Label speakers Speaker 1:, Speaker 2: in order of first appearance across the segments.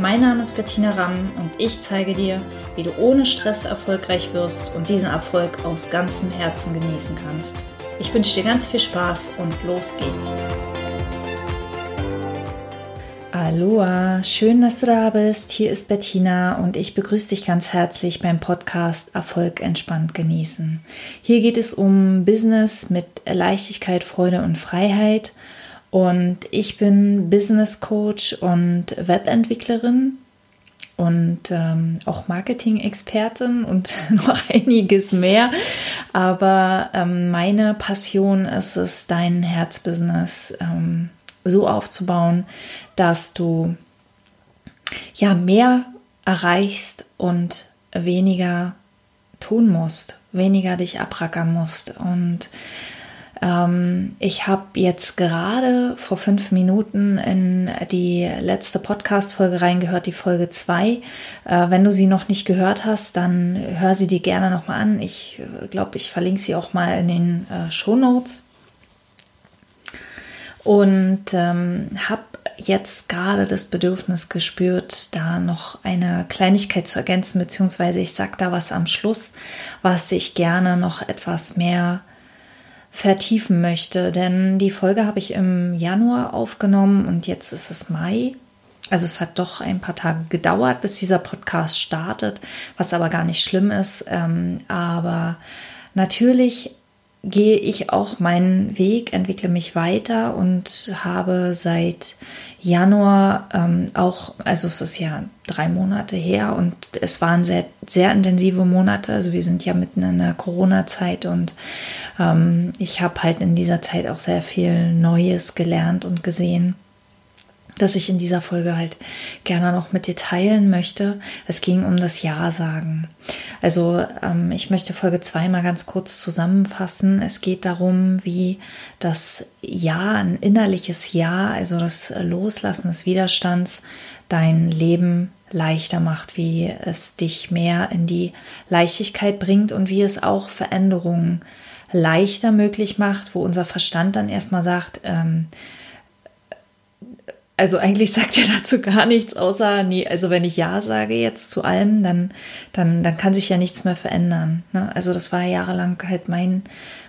Speaker 1: Mein Name ist Bettina Ramm und ich zeige dir, wie du ohne Stress erfolgreich wirst und diesen Erfolg aus ganzem Herzen genießen kannst. Ich wünsche dir ganz viel Spaß und los geht's. Aloha, schön, dass du da bist. Hier ist Bettina und ich begrüße dich ganz herzlich beim Podcast Erfolg entspannt genießen. Hier geht es um Business mit Leichtigkeit, Freude und Freiheit und ich bin Business Coach und Webentwicklerin und ähm, auch Marketing-Expertin und noch einiges mehr. Aber ähm, meine Passion ist es, dein Herzbusiness ähm, so aufzubauen, dass du ja mehr erreichst und weniger tun musst, weniger dich abrackern musst und ich habe jetzt gerade vor fünf Minuten in die letzte Podcast-Folge reingehört, die Folge 2. Äh, wenn du sie noch nicht gehört hast, dann hör sie dir gerne nochmal an. Ich äh, glaube, ich verlinke sie auch mal in den äh, Show Notes. Und ähm, habe jetzt gerade das Bedürfnis gespürt, da noch eine Kleinigkeit zu ergänzen, beziehungsweise ich sage da was am Schluss, was ich gerne noch etwas mehr vertiefen möchte. Denn die Folge habe ich im Januar aufgenommen und jetzt ist es Mai. Also es hat doch ein paar Tage gedauert, bis dieser Podcast startet, was aber gar nicht schlimm ist. Ähm, aber natürlich gehe ich auch meinen Weg, entwickle mich weiter und habe seit Januar ähm, auch, also es ist ja drei Monate her und es waren sehr, sehr intensive Monate. Also wir sind ja mitten in der Corona-Zeit und ähm, ich habe halt in dieser Zeit auch sehr viel Neues gelernt und gesehen das ich in dieser Folge halt gerne noch mit dir teilen möchte. Es ging um das Ja sagen. Also ähm, ich möchte Folge 2 mal ganz kurz zusammenfassen. Es geht darum, wie das Ja, ein innerliches Ja, also das Loslassen des Widerstands, dein Leben leichter macht, wie es dich mehr in die Leichtigkeit bringt und wie es auch Veränderungen leichter möglich macht, wo unser Verstand dann erstmal sagt, ähm, also eigentlich sagt er dazu gar nichts, außer, nee, also wenn ich Ja sage jetzt zu allem, dann, dann, dann kann sich ja nichts mehr verändern. Ne? Also das war jahrelang halt mein,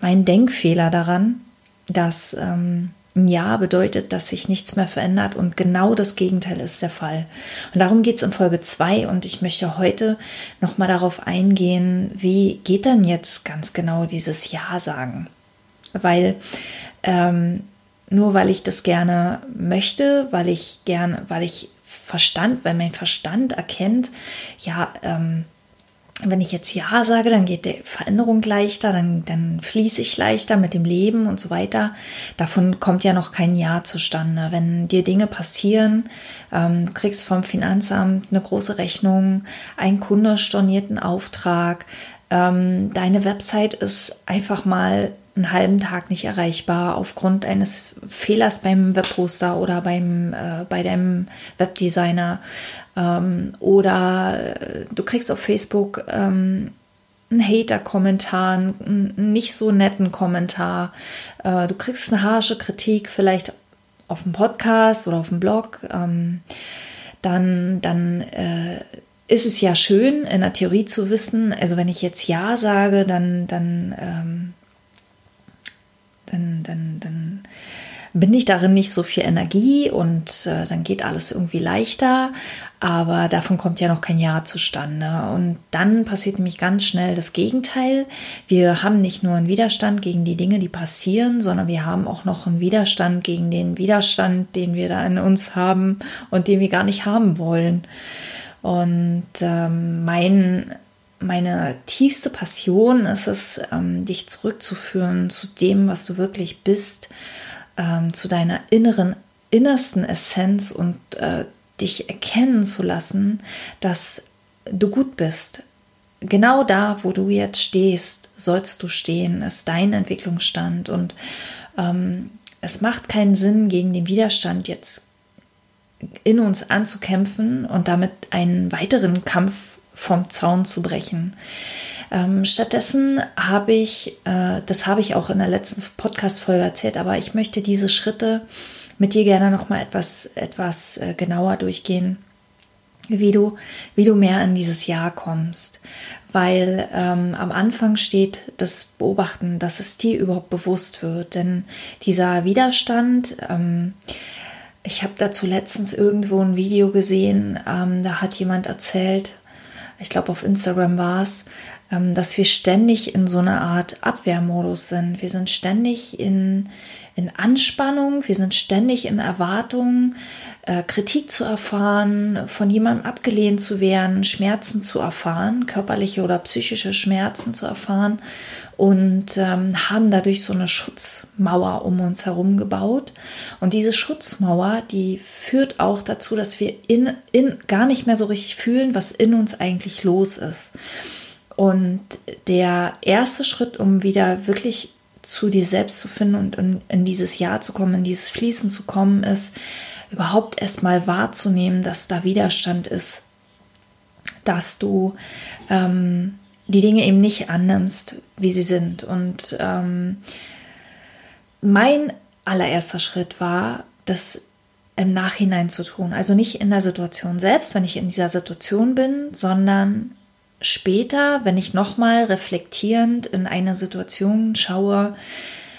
Speaker 1: mein Denkfehler daran, dass ähm, ein Ja bedeutet, dass sich nichts mehr verändert und genau das Gegenteil ist der Fall. Und darum geht es in Folge 2 und ich möchte heute nochmal darauf eingehen, wie geht denn jetzt ganz genau dieses Ja sagen? Weil ähm, nur weil ich das gerne möchte, weil ich gerne, weil ich Verstand, weil mein Verstand erkennt, ja, ähm, wenn ich jetzt Ja sage, dann geht die Veränderung leichter, dann, dann fließe ich leichter mit dem Leben und so weiter. Davon kommt ja noch kein Ja zustande. Wenn dir Dinge passieren, ähm, du kriegst vom Finanzamt eine große Rechnung, ein Kunde storniert einen Auftrag, ähm, deine Website ist einfach mal einen halben Tag nicht erreichbar aufgrund eines Fehlers beim Webposter oder beim, äh, bei deinem Webdesigner. Ähm, oder äh, du kriegst auf Facebook ähm, einen Hater-Kommentar, einen nicht so netten Kommentar. Äh, du kriegst eine harsche Kritik, vielleicht auf dem Podcast oder auf dem Blog. Ähm, dann dann äh, ist es ja schön, in der Theorie zu wissen, also wenn ich jetzt Ja sage, dann, dann ähm, dann, dann, dann bin ich darin nicht so viel Energie und äh, dann geht alles irgendwie leichter, aber davon kommt ja noch kein Ja zustande. Und dann passiert nämlich ganz schnell das Gegenteil. Wir haben nicht nur einen Widerstand gegen die Dinge, die passieren, sondern wir haben auch noch einen Widerstand gegen den Widerstand, den wir da in uns haben und den wir gar nicht haben wollen. Und ähm, mein meine tiefste Passion ist es, ähm, dich zurückzuführen zu dem, was du wirklich bist, ähm, zu deiner inneren, innersten Essenz und äh, dich erkennen zu lassen, dass du gut bist, genau da, wo du jetzt stehst, sollst du stehen, ist dein Entwicklungsstand. Und ähm, es macht keinen Sinn, gegen den Widerstand jetzt in uns anzukämpfen und damit einen weiteren Kampf vom Zaun zu brechen. Ähm, stattdessen habe ich, äh, das habe ich auch in der letzten Podcast-Folge erzählt, aber ich möchte diese Schritte mit dir gerne noch mal etwas, etwas äh, genauer durchgehen, wie du, wie du mehr in dieses Jahr kommst. Weil ähm, am Anfang steht das Beobachten, dass es dir überhaupt bewusst wird. Denn dieser Widerstand, ähm, ich habe dazu letztens irgendwo ein Video gesehen, ähm, da hat jemand erzählt, ich glaube auf Instagram war es, ähm, dass wir ständig in so einer Art Abwehrmodus sind. Wir sind ständig in, in Anspannung, wir sind ständig in Erwartung, äh, Kritik zu erfahren, von jemandem abgelehnt zu werden, Schmerzen zu erfahren, körperliche oder psychische Schmerzen zu erfahren und ähm, haben dadurch so eine Schutzmauer um uns herum gebaut. Und diese Schutzmauer, die führt auch dazu, dass wir in, in gar nicht mehr so richtig fühlen, was in uns eigentlich los ist. Und der erste Schritt, um wieder wirklich zu dir selbst zu finden und in, in dieses Ja zu kommen, in dieses Fließen zu kommen, ist überhaupt erstmal wahrzunehmen, dass da Widerstand ist, dass du ähm, die Dinge eben nicht annimmst, wie sie sind. Und ähm, mein allererster Schritt war, das im Nachhinein zu tun. Also nicht in der Situation selbst, wenn ich in dieser Situation bin, sondern später, wenn ich nochmal reflektierend in eine Situation schaue,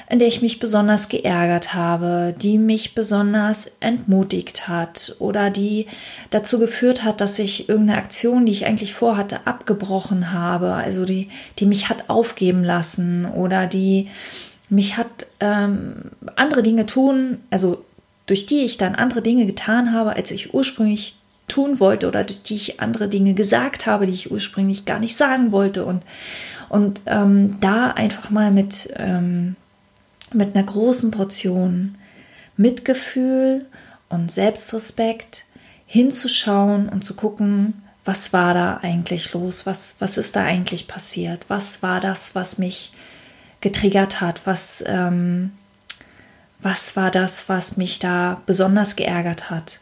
Speaker 1: in der ich mich besonders geärgert habe, die mich besonders entmutigt hat oder die dazu geführt hat, dass ich irgendeine Aktion, die ich eigentlich vorhatte, abgebrochen habe, also die, die mich hat aufgeben lassen oder die mich hat ähm, andere Dinge tun, also durch die ich dann andere Dinge getan habe, als ich ursprünglich tun wollte oder durch die ich andere Dinge gesagt habe, die ich ursprünglich gar nicht sagen wollte. Und, und ähm, da einfach mal mit, ähm, mit einer großen Portion Mitgefühl und Selbstrespekt hinzuschauen und zu gucken, was war da eigentlich los? Was, was ist da eigentlich passiert? Was war das, was mich getriggert hat? Was, ähm, was war das, was mich da besonders geärgert hat?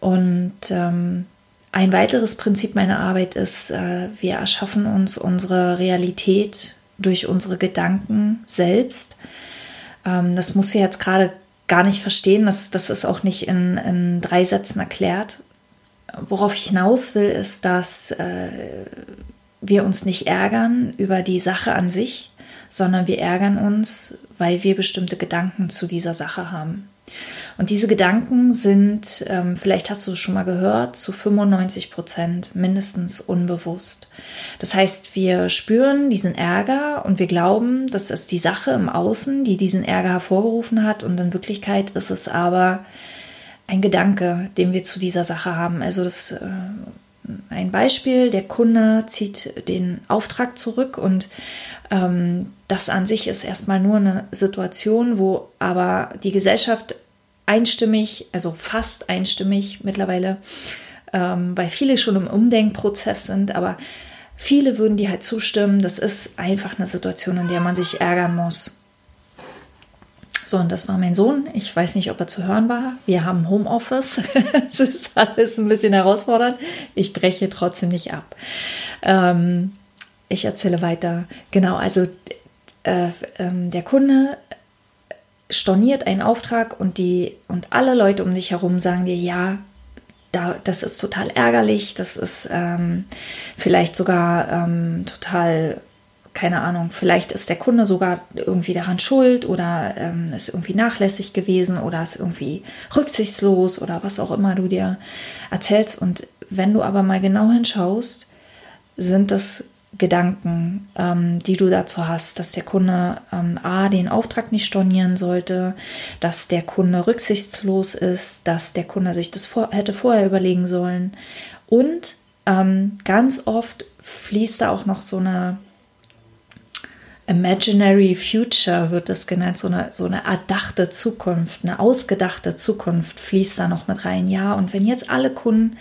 Speaker 1: Und ähm, ein weiteres Prinzip meiner Arbeit ist, äh, wir erschaffen uns unsere Realität durch unsere Gedanken selbst. Ähm, das muss sie jetzt gerade gar nicht verstehen, das, das ist auch nicht in, in drei Sätzen erklärt. Worauf ich hinaus will, ist, dass äh, wir uns nicht ärgern über die Sache an sich, sondern wir ärgern uns, weil wir bestimmte Gedanken zu dieser Sache haben. Und diese Gedanken sind, ähm, vielleicht hast du es schon mal gehört, zu 95 Prozent mindestens unbewusst. Das heißt, wir spüren diesen Ärger und wir glauben, das ist die Sache im Außen, die diesen Ärger hervorgerufen hat. Und in Wirklichkeit ist es aber ein Gedanke, den wir zu dieser Sache haben. Also das äh, ein Beispiel, der Kunde zieht den Auftrag zurück und ähm, das an sich ist erstmal nur eine Situation, wo aber die Gesellschaft einstimmig, also fast einstimmig mittlerweile, ähm, weil viele schon im Umdenkprozess sind, aber viele würden dir halt zustimmen, das ist einfach eine Situation, in der man sich ärgern muss. So, und das war mein Sohn. Ich weiß nicht, ob er zu hören war. Wir haben Homeoffice. Es ist alles ein bisschen herausfordernd. Ich breche trotzdem nicht ab. Ähm, ich erzähle weiter. Genau, also äh, äh, der Kunde storniert einen Auftrag und die und alle Leute um dich herum sagen dir, ja, da, das ist total ärgerlich, das ist ähm, vielleicht sogar ähm, total, keine Ahnung, vielleicht ist der Kunde sogar irgendwie daran schuld oder ähm, ist irgendwie nachlässig gewesen oder ist irgendwie rücksichtslos oder was auch immer du dir erzählst. Und wenn du aber mal genau hinschaust, sind das Gedanken, ähm, die du dazu hast, dass der Kunde ähm, A, den Auftrag nicht stornieren sollte, dass der Kunde rücksichtslos ist, dass der Kunde sich das vor, hätte vorher überlegen sollen. Und ähm, ganz oft fließt da auch noch so eine Imaginary Future, wird das genannt, so eine, so eine erdachte Zukunft, eine ausgedachte Zukunft fließt da noch mit rein. Ja, und wenn jetzt alle Kunden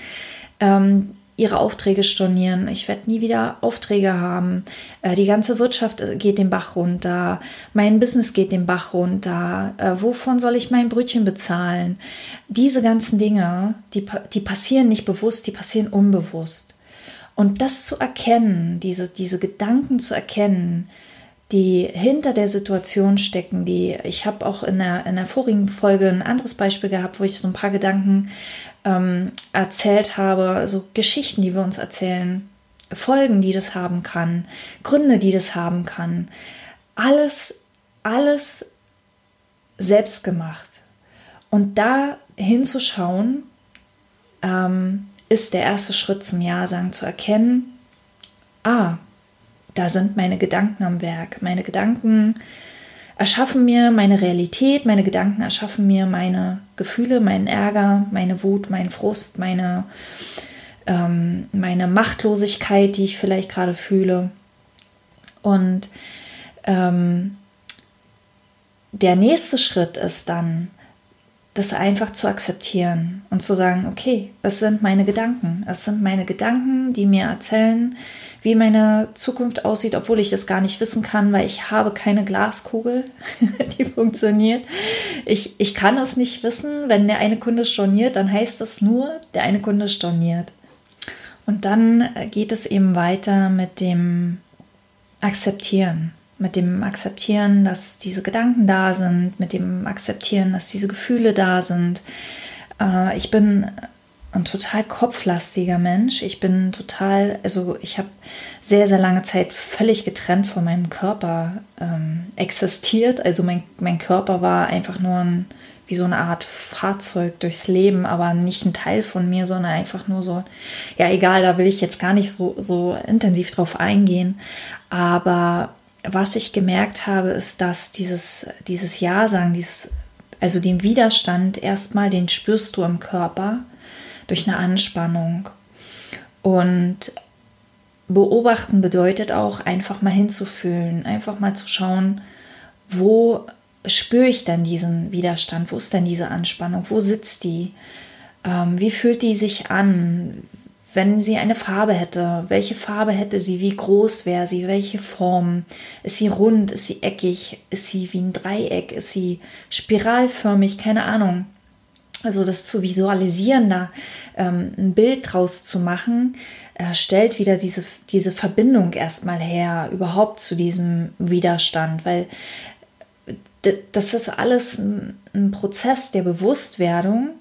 Speaker 1: ähm, ihre Aufträge stornieren, ich werde nie wieder Aufträge haben, äh, die ganze Wirtschaft äh, geht den Bach runter, mein Business geht den Bach runter, äh, wovon soll ich mein Brötchen bezahlen? Diese ganzen Dinge, die, die passieren nicht bewusst, die passieren unbewusst. Und das zu erkennen, diese, diese Gedanken zu erkennen, die hinter der Situation stecken, die ich habe auch in der, in der vorigen Folge ein anderes Beispiel gehabt, wo ich so ein paar Gedanken ähm, erzählt habe, so Geschichten, die wir uns erzählen, Folgen, die das haben kann, Gründe, die das haben kann. Alles, alles selbst gemacht. Und da hinzuschauen, ähm, ist der erste Schritt zum Ja sagen, zu erkennen, ah, da sind meine Gedanken am Werk. Meine Gedanken erschaffen mir meine Realität, meine Gedanken erschaffen mir meine Gefühle, meinen Ärger, meine Wut, meinen Frust, meine, ähm, meine Machtlosigkeit, die ich vielleicht gerade fühle. Und ähm, der nächste Schritt ist dann, das einfach zu akzeptieren und zu sagen, okay, es sind meine Gedanken. Es sind meine Gedanken, die mir erzählen, wie meine Zukunft aussieht, obwohl ich das gar nicht wissen kann, weil ich habe keine Glaskugel, die funktioniert. Ich, ich kann es nicht wissen. Wenn der eine Kunde storniert, dann heißt das nur, der eine Kunde storniert. Und dann geht es eben weiter mit dem Akzeptieren. Mit dem Akzeptieren, dass diese Gedanken da sind, mit dem Akzeptieren, dass diese Gefühle da sind. Äh, ich bin ein total kopflastiger Mensch. Ich bin total, also ich habe sehr, sehr lange Zeit völlig getrennt von meinem Körper ähm, existiert. Also mein, mein Körper war einfach nur ein, wie so eine Art Fahrzeug durchs Leben, aber nicht ein Teil von mir, sondern einfach nur so, ja egal, da will ich jetzt gar nicht so, so intensiv drauf eingehen. Aber was ich gemerkt habe, ist, dass dieses, dieses Ja sagen, dieses, also den Widerstand erstmal, den spürst du im Körper durch eine Anspannung. Und beobachten bedeutet auch einfach mal hinzufühlen, einfach mal zu schauen, wo spüre ich denn diesen Widerstand, wo ist denn diese Anspannung, wo sitzt die, ähm, wie fühlt die sich an, wenn sie eine Farbe hätte, welche Farbe hätte sie, wie groß wäre sie, welche Form, ist sie rund, ist sie eckig, ist sie wie ein Dreieck, ist sie spiralförmig, keine Ahnung also das zu visualisieren, da ähm, ein Bild draus zu machen, äh, stellt wieder diese, diese Verbindung erstmal her, überhaupt zu diesem Widerstand, weil das ist alles ein, ein Prozess der Bewusstwerdung,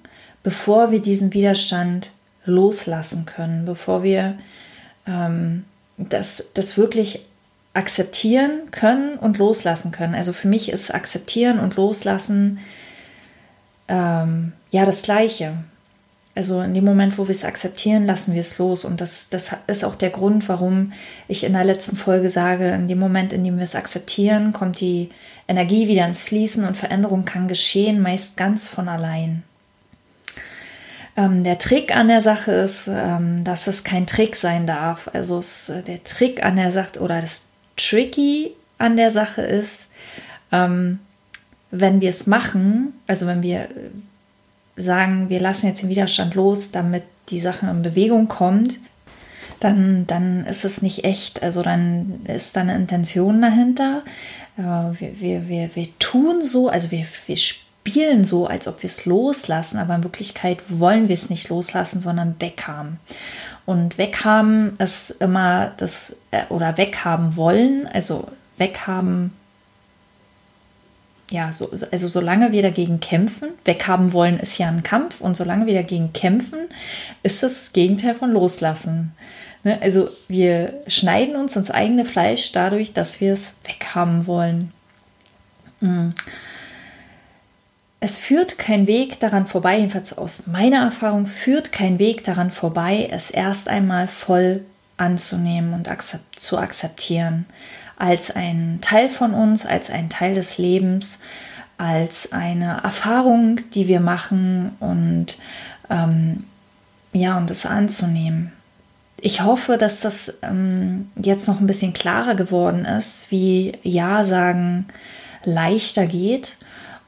Speaker 1: bevor wir diesen Widerstand loslassen können, bevor wir ähm, das, das wirklich akzeptieren können und loslassen können. Also für mich ist akzeptieren und loslassen ähm, ja das Gleiche. Also in dem Moment, wo wir es akzeptieren, lassen wir es los. Und das, das ist auch der Grund, warum ich in der letzten Folge sage, in dem Moment, in dem wir es akzeptieren, kommt die Energie wieder ins Fließen und Veränderung kann geschehen, meist ganz von allein. Ähm, der Trick an der Sache ist, ähm, dass es kein Trick sein darf. Also es, der Trick an der Sache oder das Tricky an der Sache ist, ähm, wenn wir es machen, also wenn wir sagen, wir lassen jetzt den Widerstand los, damit die Sache in Bewegung kommt, dann, dann ist es nicht echt. Also dann ist da eine Intention dahinter. Äh, wir, wir, wir, wir tun so, also wir, wir spielen so, als ob wir es loslassen, aber in Wirklichkeit wollen wir es nicht loslassen, sondern weghaben. Und weghaben ist immer das, äh, oder weghaben wollen, also weghaben ja, so, also solange wir dagegen kämpfen, weghaben wollen, ist ja ein Kampf und solange wir dagegen kämpfen, ist das das Gegenteil von loslassen. Ne? Also wir schneiden uns ins eigene Fleisch dadurch, dass wir es weghaben wollen. Hm. Es führt kein Weg daran vorbei, jedenfalls aus meiner Erfahrung, führt kein Weg daran vorbei, es erst einmal voll anzunehmen und akzept, zu akzeptieren als ein Teil von uns, als ein Teil des Lebens, als eine Erfahrung, die wir machen und ähm, ja, und es anzunehmen. Ich hoffe, dass das ähm, jetzt noch ein bisschen klarer geworden ist, wie Ja sagen leichter geht.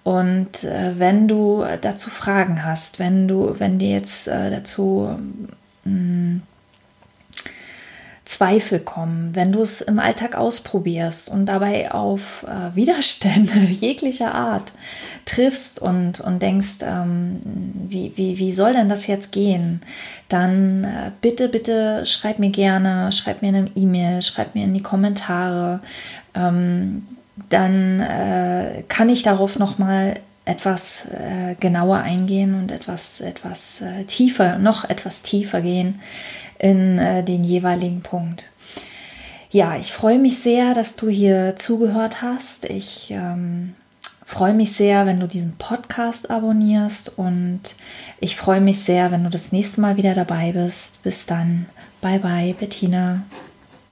Speaker 1: Und äh, wenn du dazu Fragen hast, wenn du, wenn dir jetzt äh, dazu mh, mm, Zweifel kommen, wenn du es im Alltag ausprobierst und dabei auf äh, Widerstände jeglicher Art triffst und, und denkst, ähm, wie, wie, wie soll denn das jetzt gehen, dann äh, bitte, bitte schreib mir gerne, schreib mir eine E-Mail, schreib mir in die Kommentare. Ähm, dann äh, kann ich darauf nochmal etwas äh, genauer eingehen und etwas, etwas äh, tiefer, noch etwas tiefer gehen in äh, den jeweiligen Punkt. Ja, ich freue mich sehr, dass du hier zugehört hast. Ich ähm, freue mich sehr, wenn du diesen Podcast abonnierst und ich freue mich sehr, wenn du das nächste Mal wieder dabei bist. Bis dann. Bye bye, Bettina.